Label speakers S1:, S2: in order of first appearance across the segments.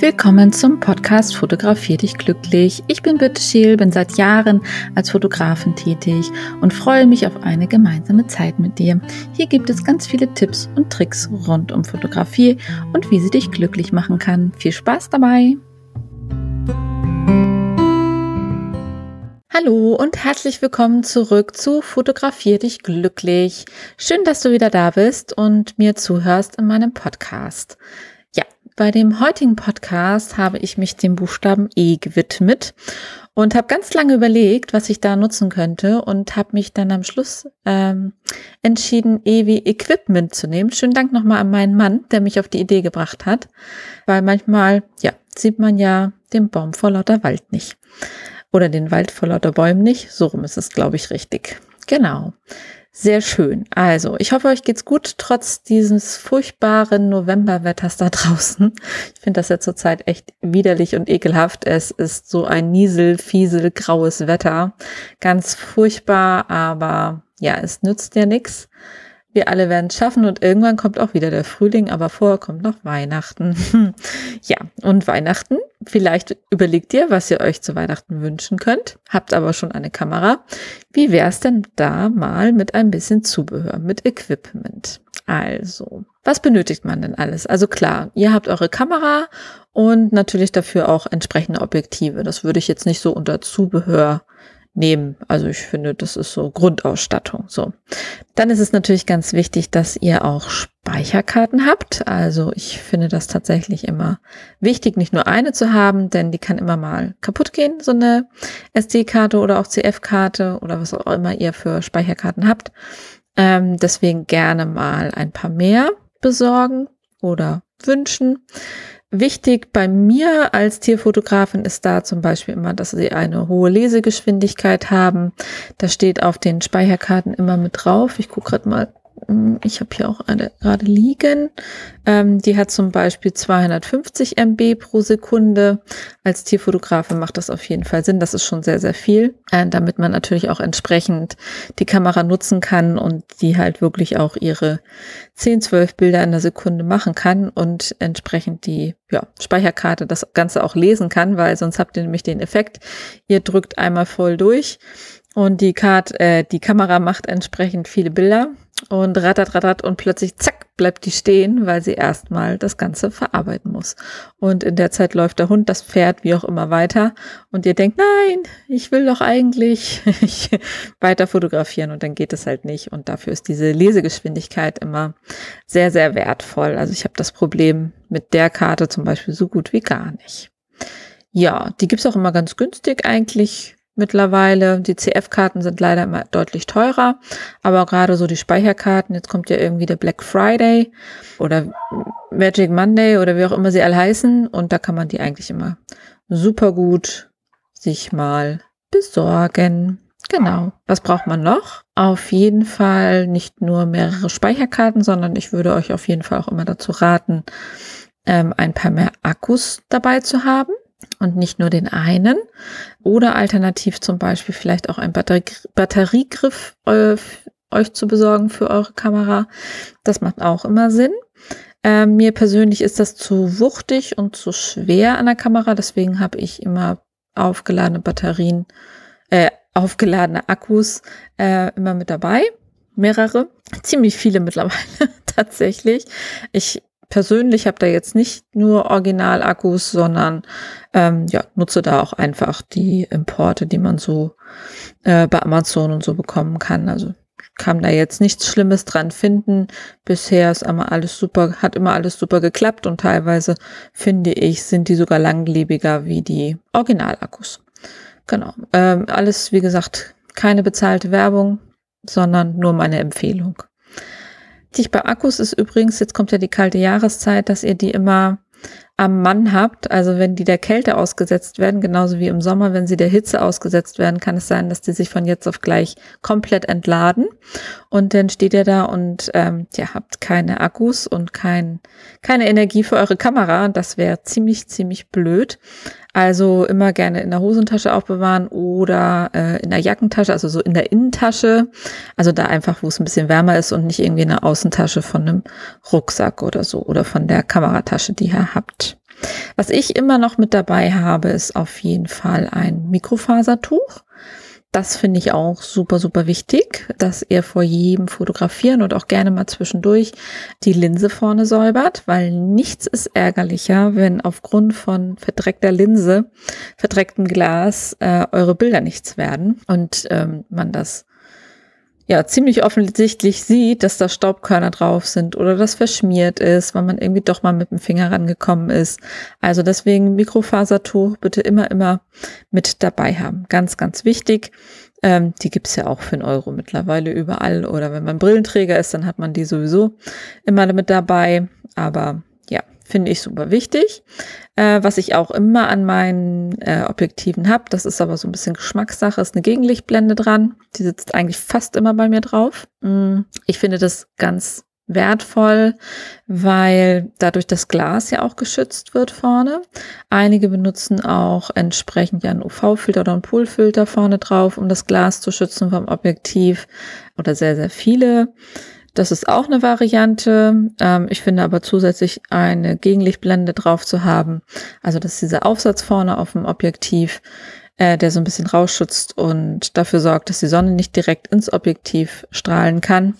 S1: Willkommen zum Podcast Fotografier dich glücklich. Ich bin Birte Scheel, bin seit Jahren als Fotografin tätig und freue mich auf eine gemeinsame Zeit mit dir. Hier gibt es ganz viele Tipps und Tricks rund um Fotografie und wie sie dich glücklich machen kann. Viel Spaß dabei! Hallo und herzlich willkommen zurück zu Fotografier dich glücklich. Schön, dass du wieder da bist und mir zuhörst in meinem Podcast. Bei dem heutigen Podcast habe ich mich dem Buchstaben E gewidmet und habe ganz lange überlegt, was ich da nutzen könnte und habe mich dann am Schluss ähm, entschieden, E wie Equipment zu nehmen. Schönen Dank nochmal an meinen Mann, der mich auf die Idee gebracht hat, weil manchmal, ja, sieht man ja den Baum vor lauter Wald nicht oder den Wald vor lauter Bäumen nicht. So rum ist es, glaube ich, richtig. Genau. Sehr schön. Also, ich hoffe, euch geht's gut, trotz dieses furchtbaren Novemberwetters da draußen. Ich finde das ja zurzeit echt widerlich und ekelhaft. Es ist so ein niesel, fiesel, graues Wetter. Ganz furchtbar, aber ja, es nützt ja nichts. Wir alle werden es schaffen und irgendwann kommt auch wieder der Frühling, aber vorher kommt noch Weihnachten. ja, und Weihnachten, vielleicht überlegt ihr, was ihr euch zu Weihnachten wünschen könnt, habt aber schon eine Kamera. Wie wäre es denn da mal mit ein bisschen Zubehör, mit Equipment? Also, was benötigt man denn alles? Also klar, ihr habt eure Kamera und natürlich dafür auch entsprechende Objektive. Das würde ich jetzt nicht so unter Zubehör nehmen. Also ich finde, das ist so Grundausstattung. So. Dann ist es natürlich ganz wichtig, dass ihr auch Speicherkarten habt. Also ich finde das tatsächlich immer wichtig, nicht nur eine zu haben, denn die kann immer mal kaputt gehen, so eine SD-Karte oder auch CF-Karte oder was auch immer ihr für Speicherkarten habt. Ähm, deswegen gerne mal ein paar mehr besorgen oder wünschen. Wichtig bei mir als Tierfotografin ist da zum Beispiel immer, dass sie eine hohe Lesegeschwindigkeit haben. Das steht auf den Speicherkarten immer mit drauf. Ich gucke gerade mal ich habe hier auch eine gerade liegen. Ähm, die hat zum Beispiel 250 MB pro Sekunde. Als Tierfotografe macht das auf jeden Fall Sinn. Das ist schon sehr, sehr viel, äh, damit man natürlich auch entsprechend die Kamera nutzen kann und die halt wirklich auch ihre 10, 12 Bilder in der Sekunde machen kann und entsprechend die ja, Speicherkarte das Ganze auch lesen kann, weil sonst habt ihr nämlich den Effekt, ihr drückt einmal voll durch und die, Karte, äh, die Kamera macht entsprechend viele Bilder und rattert, rattert und plötzlich zack, bleibt die stehen, weil sie erstmal das Ganze verarbeiten muss. Und in der Zeit läuft der Hund, das Pferd, wie auch immer weiter und ihr denkt, nein, ich will doch eigentlich weiter fotografieren und dann geht es halt nicht und dafür ist diese Lesegeschwindigkeit immer sehr, sehr wertvoll. Also ich habe das Problem mit der Karte zum Beispiel so gut wie gar nicht. Ja, die gibt's auch immer ganz günstig eigentlich mittlerweile. Die CF-Karten sind leider immer deutlich teurer, aber gerade so die Speicherkarten, jetzt kommt ja irgendwie der Black Friday oder Magic Monday oder wie auch immer sie alle heißen und da kann man die eigentlich immer super gut sich mal besorgen. Genau. Was braucht man noch? Auf jeden Fall nicht nur mehrere Speicherkarten, sondern ich würde euch auf jeden Fall auch immer dazu raten, ähm, ein paar mehr Akkus dabei zu haben und nicht nur den einen. Oder alternativ zum Beispiel vielleicht auch ein Batterie Batteriegriff äh, euch zu besorgen für eure Kamera. Das macht auch immer Sinn. Äh, mir persönlich ist das zu wuchtig und zu schwer an der Kamera, deswegen habe ich immer aufgeladene Batterien, äh, aufgeladene Akkus äh, immer mit dabei. Mehrere, ziemlich viele mittlerweile tatsächlich. Ich persönlich habe da jetzt nicht nur Original-Akkus, sondern ähm, ja, nutze da auch einfach die Importe, die man so äh, bei Amazon und so bekommen kann. Also kann da jetzt nichts Schlimmes dran finden. Bisher ist immer alles super, hat immer alles super geklappt und teilweise finde ich, sind die sogar langlebiger wie die Original-Akkus. Genau. Ähm, alles, wie gesagt, keine bezahlte Werbung, sondern nur meine Empfehlung. Wichtig bei Akkus ist übrigens, jetzt kommt ja die kalte Jahreszeit, dass ihr die immer am Mann habt, also wenn die der Kälte ausgesetzt werden, genauso wie im Sommer, wenn sie der Hitze ausgesetzt werden, kann es sein, dass die sich von jetzt auf gleich komplett entladen. Und dann steht ihr da und ähm, ja, habt keine Akkus und kein, keine Energie für eure Kamera. Das wäre ziemlich, ziemlich blöd. Also immer gerne in der Hosentasche aufbewahren oder äh, in der Jackentasche, also so in der Innentasche. Also da einfach, wo es ein bisschen wärmer ist und nicht irgendwie in der Außentasche von einem Rucksack oder so oder von der Kameratasche, die ihr habt. Was ich immer noch mit dabei habe, ist auf jeden Fall ein Mikrofasertuch. Das finde ich auch super, super wichtig, dass ihr vor jedem Fotografieren und auch gerne mal zwischendurch die Linse vorne säubert, weil nichts ist ärgerlicher, wenn aufgrund von verdreckter Linse, verdrecktem Glas äh, eure Bilder nichts werden und ähm, man das ja ziemlich offensichtlich sieht, dass da Staubkörner drauf sind oder das verschmiert ist, weil man irgendwie doch mal mit dem Finger rangekommen ist. Also deswegen Mikrofasertuch bitte immer, immer mit dabei haben. Ganz, ganz wichtig. Ähm, die gibt's ja auch für einen Euro mittlerweile überall. Oder wenn man Brillenträger ist, dann hat man die sowieso immer mit dabei. Aber Finde ich super wichtig. Äh, was ich auch immer an meinen äh, Objektiven habe, das ist aber so ein bisschen Geschmackssache, ist eine Gegenlichtblende dran. Die sitzt eigentlich fast immer bei mir drauf. Mm, ich finde das ganz wertvoll, weil dadurch das Glas ja auch geschützt wird vorne. Einige benutzen auch entsprechend ja einen UV-Filter oder einen Poolfilter vorne drauf, um das Glas zu schützen vom Objektiv oder sehr, sehr viele. Das ist auch eine Variante. Ähm, ich finde aber zusätzlich eine Gegenlichtblende drauf zu haben. Also das ist dieser Aufsatz vorne auf dem Objektiv, äh, der so ein bisschen rausschützt und dafür sorgt, dass die Sonne nicht direkt ins Objektiv strahlen kann.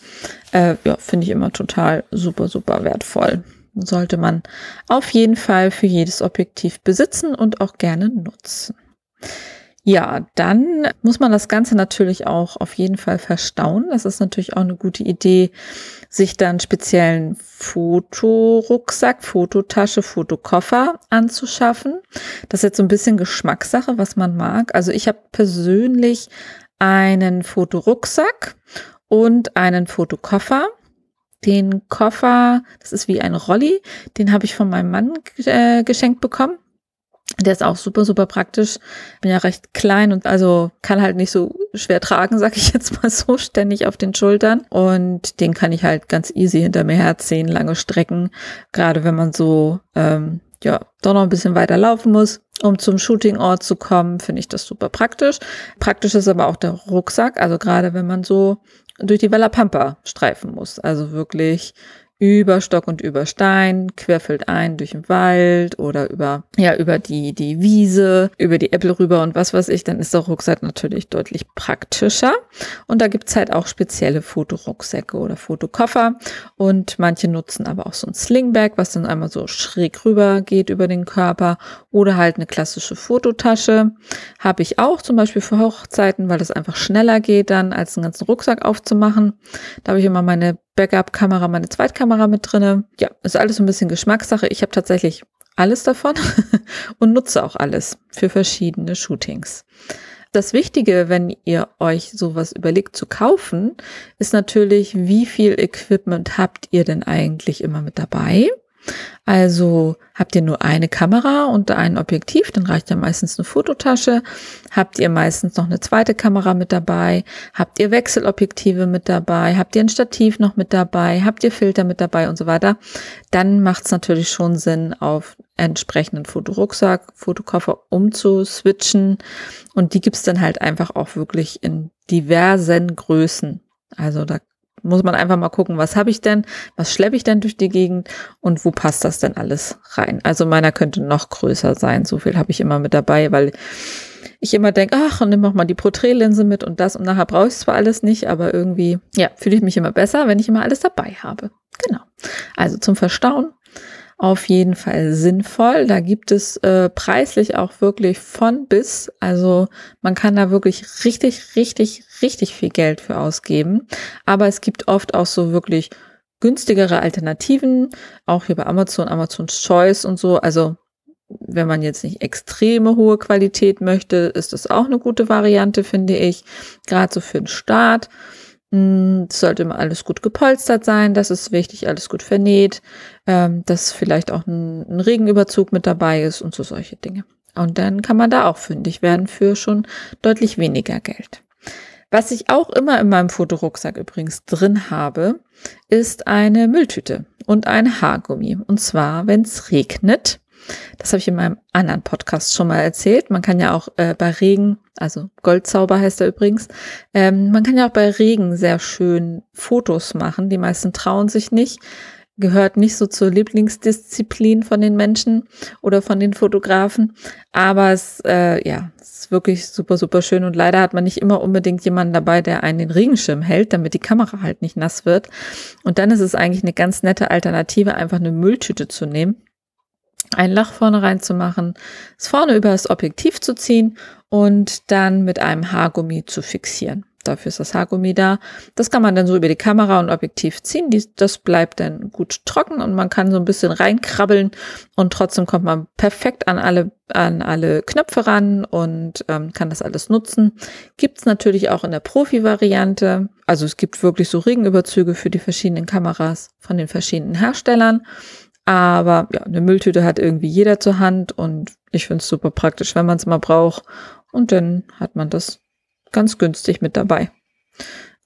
S1: Äh, ja, finde ich immer total super, super wertvoll. Sollte man auf jeden Fall für jedes Objektiv besitzen und auch gerne nutzen. Ja, dann muss man das Ganze natürlich auch auf jeden Fall verstauen. Das ist natürlich auch eine gute Idee, sich dann speziellen Fotorucksack, Fototasche, Fotokoffer anzuschaffen. Das ist jetzt so ein bisschen Geschmackssache, was man mag. Also ich habe persönlich einen Fotorucksack und einen Fotokoffer. Den Koffer, das ist wie ein Rolli, den habe ich von meinem Mann äh, geschenkt bekommen. Der ist auch super, super praktisch. Bin ja recht klein und also kann halt nicht so schwer tragen, sag ich jetzt mal so, ständig auf den Schultern. Und den kann ich halt ganz easy hinter mir herziehen, lange Strecken. Gerade wenn man so, ähm, ja, doch noch ein bisschen weiter laufen muss, um zum Shootingort zu kommen, finde ich das super praktisch. Praktisch ist aber auch der Rucksack, also gerade wenn man so durch die Vella Pampa streifen muss. Also wirklich über Stock und über Stein, querfeldein durch den Wald oder über, ja, über die, die Wiese, über die Äppel rüber und was weiß ich, dann ist der Rucksack natürlich deutlich praktischer. Und da gibt's halt auch spezielle Fotorucksäcke oder Fotokoffer. Und manche nutzen aber auch so ein Slingbag, was dann einmal so schräg rüber geht über den Körper oder halt eine klassische Fototasche. Habe ich auch zum Beispiel für Hochzeiten, weil das einfach schneller geht dann, als einen ganzen Rucksack aufzumachen. Da habe ich immer meine Backup-Kamera, meine Zweitkamera mit drinne. Ja, ist alles so ein bisschen Geschmackssache. Ich habe tatsächlich alles davon und nutze auch alles für verschiedene Shootings. Das Wichtige, wenn ihr euch sowas überlegt zu kaufen, ist natürlich, wie viel Equipment habt ihr denn eigentlich immer mit dabei? Also habt ihr nur eine Kamera und ein Objektiv, dann reicht ja meistens eine Fototasche. Habt ihr meistens noch eine zweite Kamera mit dabei? Habt ihr Wechselobjektive mit dabei? Habt ihr ein Stativ noch mit dabei? Habt ihr Filter mit dabei und so weiter? Dann macht es natürlich schon Sinn, auf entsprechenden Fotorucksack, Fotokoffer umzuswitchen. Und die gibt's dann halt einfach auch wirklich in diversen Größen. Also da muss man einfach mal gucken, was habe ich denn, was schleppe ich denn durch die Gegend und wo passt das denn alles rein. Also meiner könnte noch größer sein, so viel habe ich immer mit dabei, weil ich immer denke, ach, nimm auch mal die Porträtlinse mit und das und nachher brauche ich zwar alles nicht, aber irgendwie, ja, fühle ich mich immer besser, wenn ich immer alles dabei habe. Genau. Also zum Verstauen auf jeden Fall sinnvoll. Da gibt es äh, preislich auch wirklich von bis. Also man kann da wirklich richtig, richtig, richtig viel Geld für ausgeben. Aber es gibt oft auch so wirklich günstigere Alternativen, auch hier bei Amazon, Amazon's Choice und so. Also wenn man jetzt nicht extreme hohe Qualität möchte, ist das auch eine gute Variante, finde ich. Gerade so für den Start. Hm, es sollte immer alles gut gepolstert sein, das ist wichtig, alles gut vernäht, ähm, dass vielleicht auch ein, ein, Regenüberzug mit dabei ist und so solche Dinge. Und dann kann man da auch fündig werden für schon deutlich weniger Geld. Was ich auch immer in meinem Fotorucksack übrigens drin habe, ist eine Mülltüte und ein Haargummi. Und zwar, wenn es regnet, das habe ich in meinem anderen Podcast schon mal erzählt. Man kann ja auch äh, bei Regen, also Goldzauber heißt er übrigens, ähm, man kann ja auch bei Regen sehr schön Fotos machen. Die meisten trauen sich nicht, gehört nicht so zur Lieblingsdisziplin von den Menschen oder von den Fotografen. Aber es, äh, ja, ist wirklich super, super schön. Und leider hat man nicht immer unbedingt jemanden dabei, der einen den Regenschirm hält, damit die Kamera halt nicht nass wird. Und dann ist es eigentlich eine ganz nette Alternative, einfach eine Mülltüte zu nehmen ein Lach vorne reinzumachen, es vorne über das Objektiv zu ziehen und dann mit einem Haargummi zu fixieren. Dafür ist das Haargummi da. Das kann man dann so über die Kamera und Objektiv ziehen. das bleibt dann gut trocken und man kann so ein bisschen reinkrabbeln und trotzdem kommt man perfekt an alle, an alle Knöpfe ran und ähm, kann das alles nutzen. Gibt's natürlich auch in der Profi-Variante. Also es gibt wirklich so Regenüberzüge für die verschiedenen Kameras von den verschiedenen Herstellern. Aber ja, eine Mülltüte hat irgendwie jeder zur Hand und ich finde es super praktisch, wenn man es mal braucht. Und dann hat man das ganz günstig mit dabei.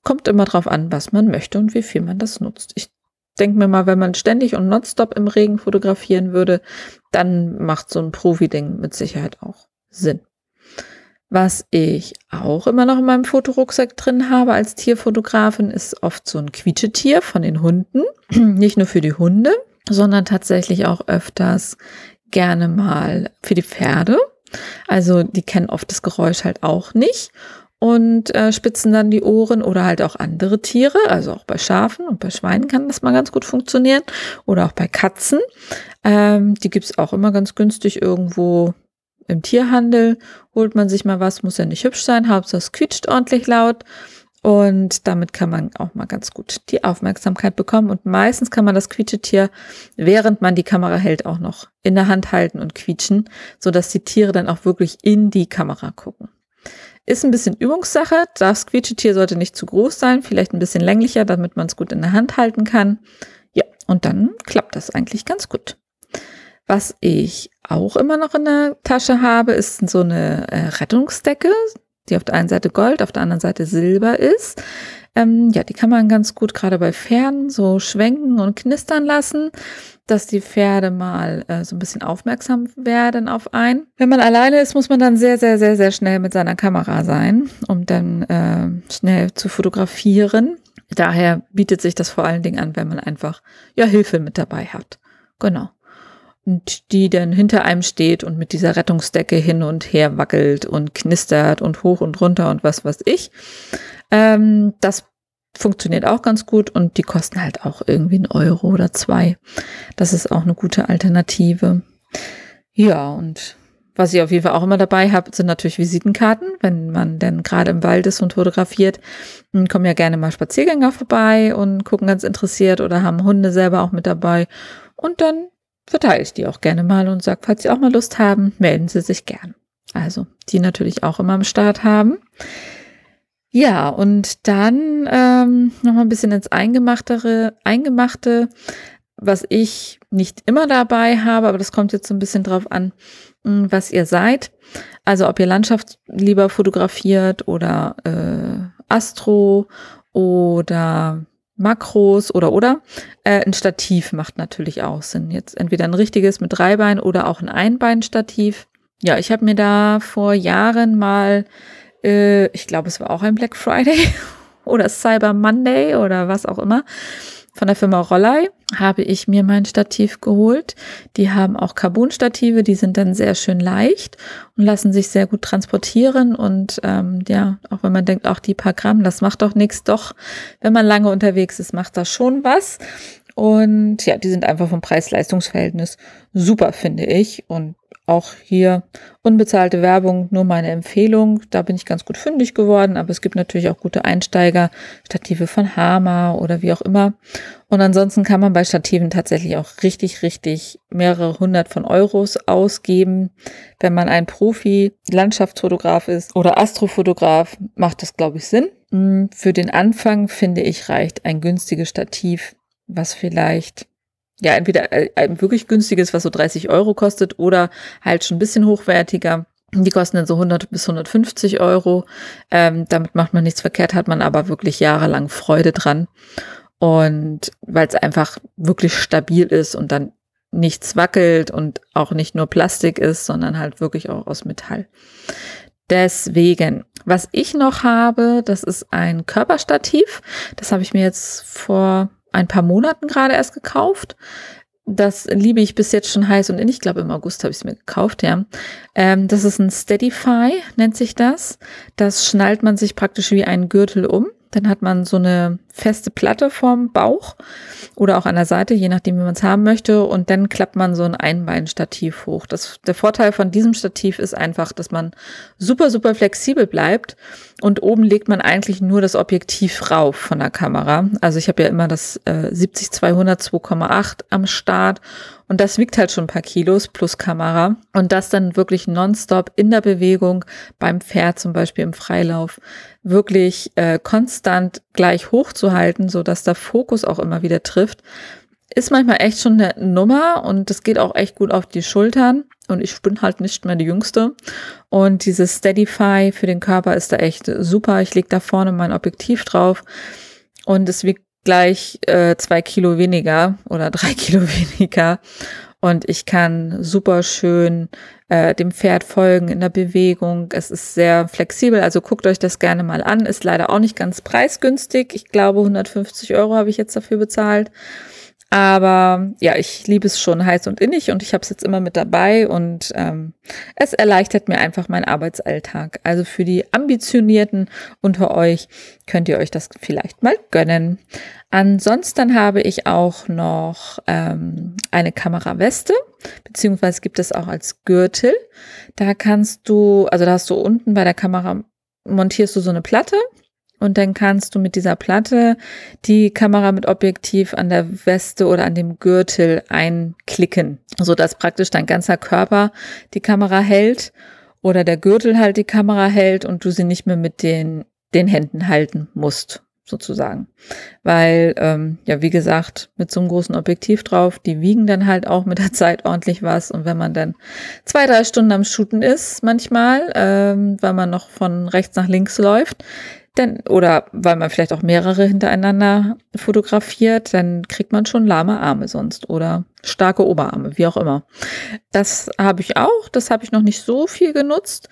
S1: Kommt immer drauf an, was man möchte und wie viel man das nutzt. Ich denke mir mal, wenn man ständig und nonstop im Regen fotografieren würde, dann macht so ein Profi-Ding mit Sicherheit auch Sinn. Was ich auch immer noch in meinem Fotorucksack drin habe als Tierfotografin, ist oft so ein Quietschetier von den Hunden. Nicht nur für die Hunde, sondern tatsächlich auch öfters gerne mal für die Pferde. Also die kennen oft das Geräusch halt auch nicht und äh, spitzen dann die Ohren oder halt auch andere Tiere, also auch bei Schafen und bei Schweinen kann das mal ganz gut funktionieren oder auch bei Katzen. Ähm, die gibt's auch immer ganz günstig irgendwo im Tierhandel. Holt man sich mal was, muss ja nicht hübsch sein, Hauptsache es quietscht ordentlich laut. Und damit kann man auch mal ganz gut die Aufmerksamkeit bekommen. Und meistens kann man das Quietschetier, während man die Kamera hält, auch noch in der Hand halten und quietschen, sodass die Tiere dann auch wirklich in die Kamera gucken. Ist ein bisschen Übungssache. Das Quietschetier sollte nicht zu groß sein, vielleicht ein bisschen länglicher, damit man es gut in der Hand halten kann. Ja, und dann klappt das eigentlich ganz gut. Was ich auch immer noch in der Tasche habe, ist so eine äh, Rettungsdecke, die auf der einen Seite Gold, auf der anderen Seite Silber ist. Ähm, ja, die kann man ganz gut gerade bei Pferden so schwenken und knistern lassen, dass die Pferde mal äh, so ein bisschen aufmerksam werden auf einen. Wenn man alleine ist, muss man dann sehr, sehr, sehr, sehr schnell mit seiner Kamera sein, um dann äh, schnell zu fotografieren. Daher bietet sich das vor allen Dingen an, wenn man einfach ja Hilfe mit dabei hat. Genau die dann hinter einem steht und mit dieser Rettungsdecke hin und her wackelt und knistert und hoch und runter und was weiß ich. Ähm, das funktioniert auch ganz gut und die kosten halt auch irgendwie einen Euro oder zwei. Das ist auch eine gute Alternative. Ja, und was ich auf jeden Fall auch immer dabei habe, sind natürlich Visitenkarten. Wenn man denn gerade im Wald ist und fotografiert, kommen ja gerne mal Spaziergänger vorbei und gucken ganz interessiert oder haben Hunde selber auch mit dabei. Und dann verteile ich die auch gerne mal und sage, falls Sie auch mal Lust haben, melden Sie sich gern. Also die natürlich auch immer am Start haben. Ja, und dann ähm, noch mal ein bisschen ins Eingemachtere, Eingemachte, was ich nicht immer dabei habe, aber das kommt jetzt so ein bisschen drauf an, hm, was ihr seid. Also ob ihr Landschaft lieber fotografiert oder äh, Astro oder Makros oder oder. Äh, ein Stativ macht natürlich auch Sinn. Jetzt entweder ein richtiges mit drei Beinen oder auch ein Einbeinstativ. Ja, ich habe mir da vor Jahren mal, äh, ich glaube, es war auch ein Black Friday oder Cyber Monday oder was auch immer, von der Firma Rollei habe ich mir mein Stativ geholt. Die haben auch Carbon-Stative, die sind dann sehr schön leicht und lassen sich sehr gut transportieren. Und ähm, ja, auch wenn man denkt, auch die paar Gramm, das macht doch nichts, doch, wenn man lange unterwegs ist, macht das schon was. Und ja, die sind einfach vom Preis-Leistungs-Verhältnis super, finde ich. Und auch hier unbezahlte Werbung, nur meine Empfehlung. Da bin ich ganz gut fündig geworden, aber es gibt natürlich auch gute Einsteiger, Stative von Hama oder wie auch immer. Und ansonsten kann man bei Stativen tatsächlich auch richtig, richtig mehrere hundert von Euros ausgeben. Wenn man ein Profi-Landschaftsfotograf ist oder Astrofotograf, macht das, glaube ich, Sinn. Hm, für den Anfang, finde ich, reicht ein günstiges Stativ, was vielleicht ja, entweder äh, ein wirklich günstiges, was so 30 Euro kostet, oder halt schon ein bisschen hochwertiger. Die kosten dann so 100 bis 150 Euro. Ähm, damit macht man nichts verkehrt, hat man aber wirklich jahrelang Freude dran. Und weil es einfach wirklich stabil ist und dann nichts wackelt und auch nicht nur Plastik ist, sondern halt wirklich auch aus Metall. Deswegen, was ich noch habe, das ist ein Körperstativ. Das habe ich mir jetzt vor ein paar Monaten gerade erst gekauft. Das liebe ich bis jetzt schon heiß und in. Ich glaube, im August habe ich es mir gekauft, ja. Ähm, das ist ein Steadify, nennt sich das. Das schnallt man sich praktisch wie einen Gürtel um. Dann hat man so eine feste Platte vorm Bauch oder auch an der Seite, je nachdem, wie man es haben möchte. Und dann klappt man so ein Einbeinstativ hoch. Das, der Vorteil von diesem Stativ ist einfach, dass man super, super flexibel bleibt. Und oben legt man eigentlich nur das Objektiv rauf von der Kamera. Also ich habe ja immer das äh, 70-200 2,8 am Start. Und das wiegt halt schon ein paar Kilos plus Kamera. Und das dann wirklich nonstop in der Bewegung beim Pferd, zum Beispiel im Freilauf, wirklich äh, konstant gleich hochzuhalten, so dass der Fokus auch immer wieder trifft, ist manchmal echt schon eine Nummer und das geht auch echt gut auf die Schultern. Und ich bin halt nicht mehr die Jüngste. Und dieses Steadify für den Körper ist da echt super. Ich lege da vorne mein Objektiv drauf und es wiegt gleich äh, zwei Kilo weniger oder drei Kilo weniger. Und ich kann super schön äh, dem Pferd folgen in der Bewegung. Es ist sehr flexibel, also guckt euch das gerne mal an. Ist leider auch nicht ganz preisgünstig. Ich glaube, 150 Euro habe ich jetzt dafür bezahlt. Aber ja, ich liebe es schon heiß und innig und ich habe es jetzt immer mit dabei und ähm, es erleichtert mir einfach meinen Arbeitsalltag. Also für die Ambitionierten unter euch könnt ihr euch das vielleicht mal gönnen. Ansonsten habe ich auch noch ähm, eine Kameraweste, beziehungsweise gibt es auch als Gürtel. Da kannst du, also da hast du unten bei der Kamera montierst du so eine Platte und dann kannst du mit dieser Platte die Kamera mit Objektiv an der Weste oder an dem Gürtel einklicken, so dass praktisch dein ganzer Körper die Kamera hält oder der Gürtel halt die Kamera hält und du sie nicht mehr mit den, den Händen halten musst sozusagen. Weil, ähm, ja, wie gesagt, mit so einem großen Objektiv drauf, die wiegen dann halt auch mit der Zeit ordentlich was. Und wenn man dann zwei, drei Stunden am Shooten ist, manchmal, ähm, weil man noch von rechts nach links läuft, denn, oder weil man vielleicht auch mehrere hintereinander fotografiert, dann kriegt man schon lahme Arme sonst oder starke Oberarme, wie auch immer. Das habe ich auch, das habe ich noch nicht so viel genutzt.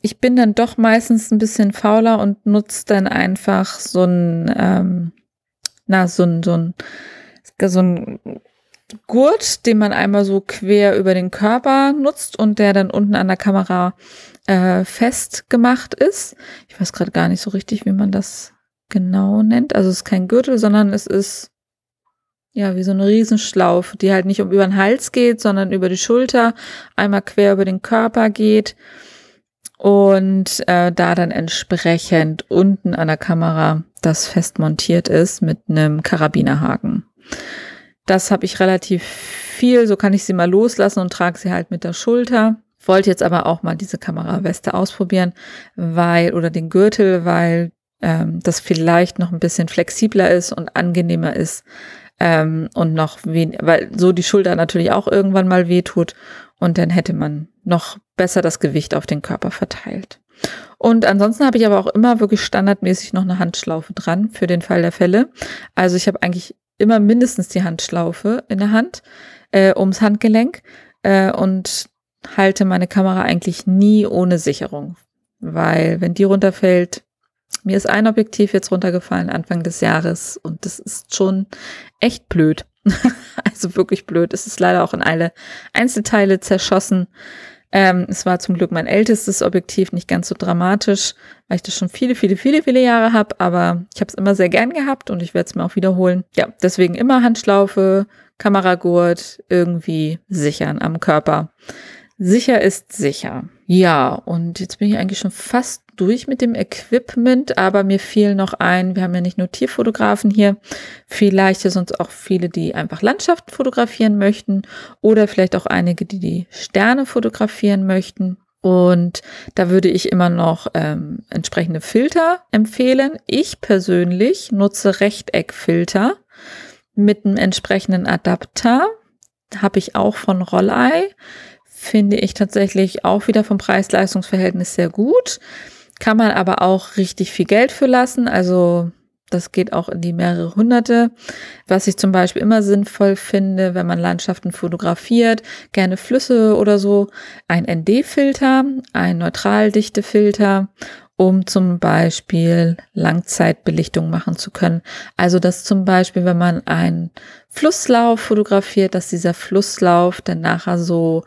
S1: Ich bin dann doch meistens ein bisschen fauler und nutze dann einfach so ein, ähm, na, so ein, so ein, so ein Gurt, den man einmal so quer über den Körper nutzt und der dann unten an der Kamera äh, festgemacht ist. Ich weiß gerade gar nicht so richtig, wie man das genau nennt. Also es ist kein Gürtel, sondern es ist ja wie so eine Riesenschlaufe, die halt nicht um über den Hals geht, sondern über die Schulter, einmal quer über den Körper geht und äh, da dann entsprechend unten an der Kamera das fest montiert ist mit einem Karabinerhaken. Das habe ich relativ viel, so kann ich sie mal loslassen und trage sie halt mit der Schulter. Wollte jetzt aber auch mal diese Kameraweste ausprobieren, weil, oder den Gürtel, weil ähm, das vielleicht noch ein bisschen flexibler ist und angenehmer ist. Ähm, und noch wen, weil so die Schulter natürlich auch irgendwann mal wehtut und dann hätte man noch besser das Gewicht auf den Körper verteilt. Und ansonsten habe ich aber auch immer wirklich standardmäßig noch eine Handschlaufe dran für den Fall der Fälle. Also ich habe eigentlich immer mindestens die Handschlaufe in der Hand äh, ums Handgelenk äh, und halte meine Kamera eigentlich nie ohne Sicherung, weil wenn die runterfällt, mir ist ein Objektiv jetzt runtergefallen Anfang des Jahres und das ist schon echt blöd. also wirklich blöd. Es ist leider auch in alle Einzelteile zerschossen. Ähm, es war zum Glück mein ältestes Objektiv, nicht ganz so dramatisch, weil ich das schon viele, viele, viele, viele Jahre habe, aber ich habe es immer sehr gern gehabt und ich werde es mir auch wiederholen. Ja, deswegen immer Handschlaufe, Kameragurt, irgendwie sichern am Körper. Sicher ist sicher. Ja, und jetzt bin ich eigentlich schon fast durch mit dem Equipment, aber mir fiel noch ein, wir haben ja nicht nur Tierfotografen hier, vielleicht ja sonst auch viele, die einfach Landschaften fotografieren möchten oder vielleicht auch einige, die die Sterne fotografieren möchten. Und da würde ich immer noch ähm, entsprechende Filter empfehlen. Ich persönlich nutze Rechteckfilter mit einem entsprechenden Adapter. Habe ich auch von Rollei finde ich tatsächlich auch wieder vom Preis-Leistungs-Verhältnis sehr gut. Kann man aber auch richtig viel Geld für lassen. Also das geht auch in die mehrere Hunderte. Was ich zum Beispiel immer sinnvoll finde, wenn man Landschaften fotografiert, gerne Flüsse oder so, ein ND-Filter, ein Neutraldichte-Filter um zum Beispiel Langzeitbelichtung machen zu können. Also dass zum Beispiel, wenn man einen Flusslauf fotografiert, dass dieser Flusslauf dann nachher so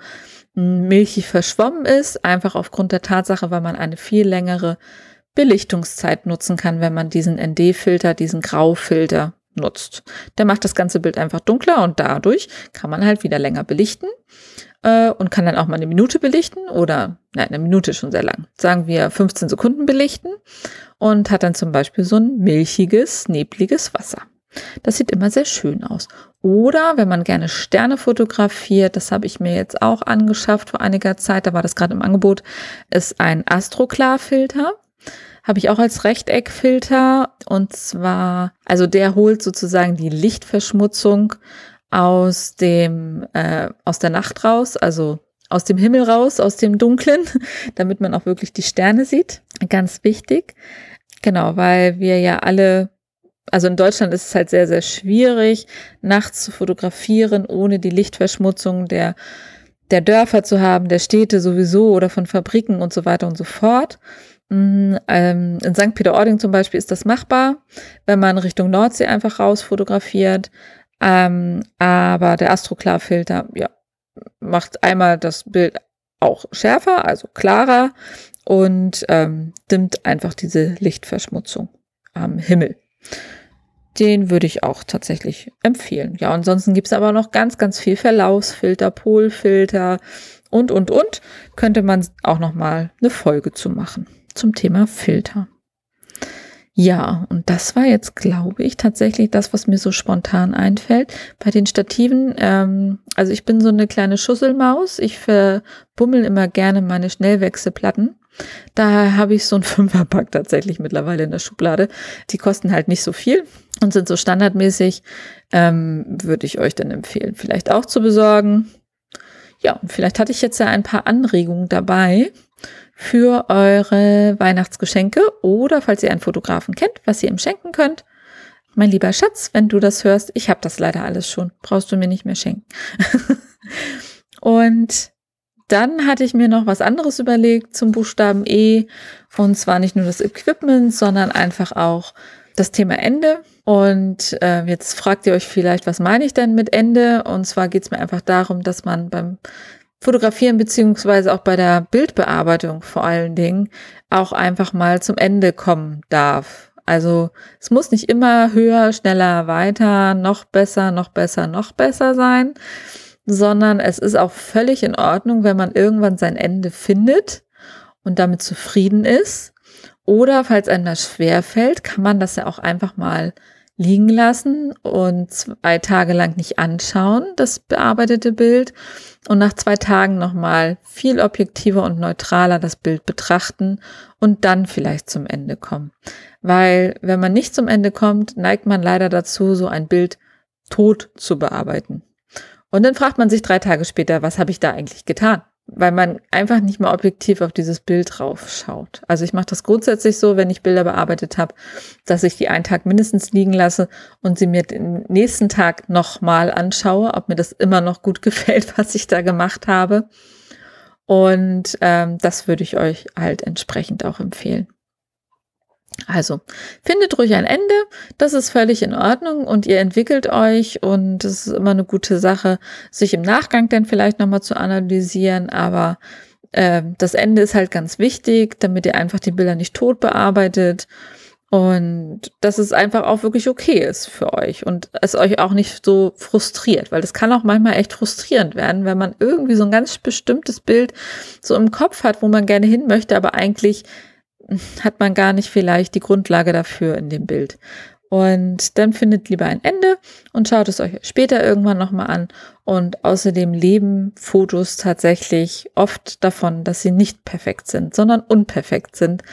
S1: milchig verschwommen ist, einfach aufgrund der Tatsache, weil man eine viel längere Belichtungszeit nutzen kann, wenn man diesen ND-Filter, diesen Graufilter nutzt. Der macht das ganze Bild einfach dunkler und dadurch kann man halt wieder länger belichten äh, und kann dann auch mal eine Minute belichten oder, nein, eine Minute schon sehr lang. Sagen wir 15 Sekunden belichten und hat dann zum Beispiel so ein milchiges, nebliges Wasser. Das sieht immer sehr schön aus. Oder wenn man gerne Sterne fotografiert, das habe ich mir jetzt auch angeschafft vor einiger Zeit, da war das gerade im Angebot, ist ein Astroklar-Filter habe ich auch als Rechteckfilter. Und zwar, also der holt sozusagen die Lichtverschmutzung aus dem, äh, aus der Nacht raus, also aus dem Himmel raus, aus dem Dunklen, damit man auch wirklich die Sterne sieht. Ganz wichtig. Genau, weil wir ja alle, also in Deutschland ist es halt sehr, sehr schwierig, nachts zu fotografieren, ohne die Lichtverschmutzung der, der Dörfer zu haben, der Städte sowieso oder von Fabriken und so weiter und so fort. Mm, ähm, in St. Peter-Ording zum Beispiel ist das machbar, wenn man Richtung Nordsee einfach raus fotografiert. Ähm, aber der Astroklar-Filter, ja, macht einmal das Bild auch schärfer, also klarer und ähm, dimmt einfach diese Lichtverschmutzung am Himmel. Den würde ich auch tatsächlich empfehlen. Ja, ansonsten gibt es aber noch ganz, ganz viel Verlaufsfilter, Polfilter und, und, und. Könnte man auch noch mal eine Folge zu machen zum Thema Filter. Ja, und das war jetzt, glaube ich, tatsächlich das, was mir so spontan einfällt. Bei den Stativen, ähm, also ich bin so eine kleine Schusselmaus. Ich verbummel immer gerne meine Schnellwechselplatten. Da habe ich so ein Fünferpack tatsächlich mittlerweile in der Schublade. Die kosten halt nicht so viel und sind so standardmäßig. Ähm, würde ich euch dann empfehlen, vielleicht auch zu besorgen. Ja, und vielleicht hatte ich jetzt ja ein paar Anregungen dabei für eure Weihnachtsgeschenke oder falls ihr einen Fotografen kennt, was ihr ihm schenken könnt. Mein lieber Schatz, wenn du das hörst, ich habe das leider alles schon, brauchst du mir nicht mehr schenken. und dann hatte ich mir noch was anderes überlegt zum Buchstaben E. Und zwar nicht nur das Equipment, sondern einfach auch das Thema Ende. Und äh, jetzt fragt ihr euch vielleicht, was meine ich denn mit Ende? Und zwar geht es mir einfach darum, dass man beim Fotografieren beziehungsweise auch bei der Bildbearbeitung vor allen Dingen auch einfach mal zum Ende kommen darf. Also es muss nicht immer höher, schneller, weiter, noch besser, noch besser, noch besser sein, sondern es ist auch völlig in Ordnung, wenn man irgendwann sein Ende findet und damit zufrieden ist. Oder falls einem das schwer fällt, kann man das ja auch einfach mal liegen lassen und zwei Tage lang nicht anschauen, das bearbeitete Bild, und nach zwei Tagen nochmal viel objektiver und neutraler das Bild betrachten und dann vielleicht zum Ende kommen. Weil wenn man nicht zum Ende kommt, neigt man leider dazu, so ein Bild tot zu bearbeiten. Und dann fragt man sich drei Tage später, was habe ich da eigentlich getan? Weil man einfach nicht mehr objektiv auf dieses Bild drauf schaut. Also ich mache das grundsätzlich so, wenn ich Bilder bearbeitet habe, dass ich die einen Tag mindestens liegen lasse und sie mir den nächsten Tag nochmal anschaue, ob mir das immer noch gut gefällt, was ich da gemacht habe. Und ähm, das würde ich euch halt entsprechend auch empfehlen. Also, findet ruhig ein Ende, das ist völlig in Ordnung und ihr entwickelt euch und es ist immer eine gute Sache, sich im Nachgang dann vielleicht nochmal zu analysieren, aber äh, das Ende ist halt ganz wichtig, damit ihr einfach die Bilder nicht tot bearbeitet. Und dass es einfach auch wirklich okay ist für euch und es euch auch nicht so frustriert, weil das kann auch manchmal echt frustrierend werden, wenn man irgendwie so ein ganz bestimmtes Bild so im Kopf hat, wo man gerne hin möchte, aber eigentlich hat man gar nicht vielleicht die Grundlage dafür in dem Bild. Und dann findet lieber ein Ende und schaut es euch später irgendwann nochmal an. Und außerdem leben Fotos tatsächlich oft davon, dass sie nicht perfekt sind, sondern unperfekt sind.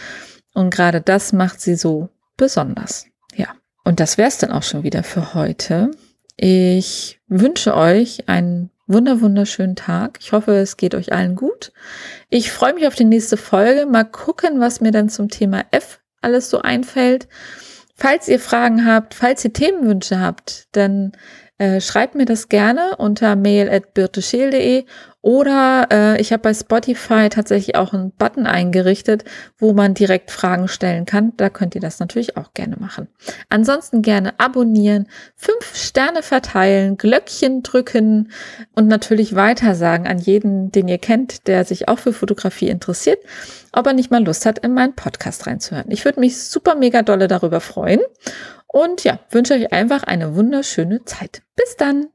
S1: Und gerade das macht sie so besonders. Ja. Und das wäre es dann auch schon wieder für heute. Ich wünsche euch einen wunder wunderschönen Tag. Ich hoffe, es geht euch allen gut. Ich freue mich auf die nächste Folge. Mal gucken, was mir dann zum Thema F alles so einfällt. Falls ihr Fragen habt, falls ihr Themenwünsche habt, dann äh, schreibt mir das gerne unter mail.birtescheel.de oder äh, ich habe bei Spotify tatsächlich auch einen Button eingerichtet, wo man direkt Fragen stellen kann. Da könnt ihr das natürlich auch gerne machen. Ansonsten gerne abonnieren, fünf Sterne verteilen, Glöckchen drücken und natürlich weitersagen an jeden, den ihr kennt, der sich auch für Fotografie interessiert, ob er nicht mal Lust hat, in meinen Podcast reinzuhören. Ich würde mich super mega dolle darüber freuen. Und ja, wünsche euch einfach eine wunderschöne Zeit. Bis dann!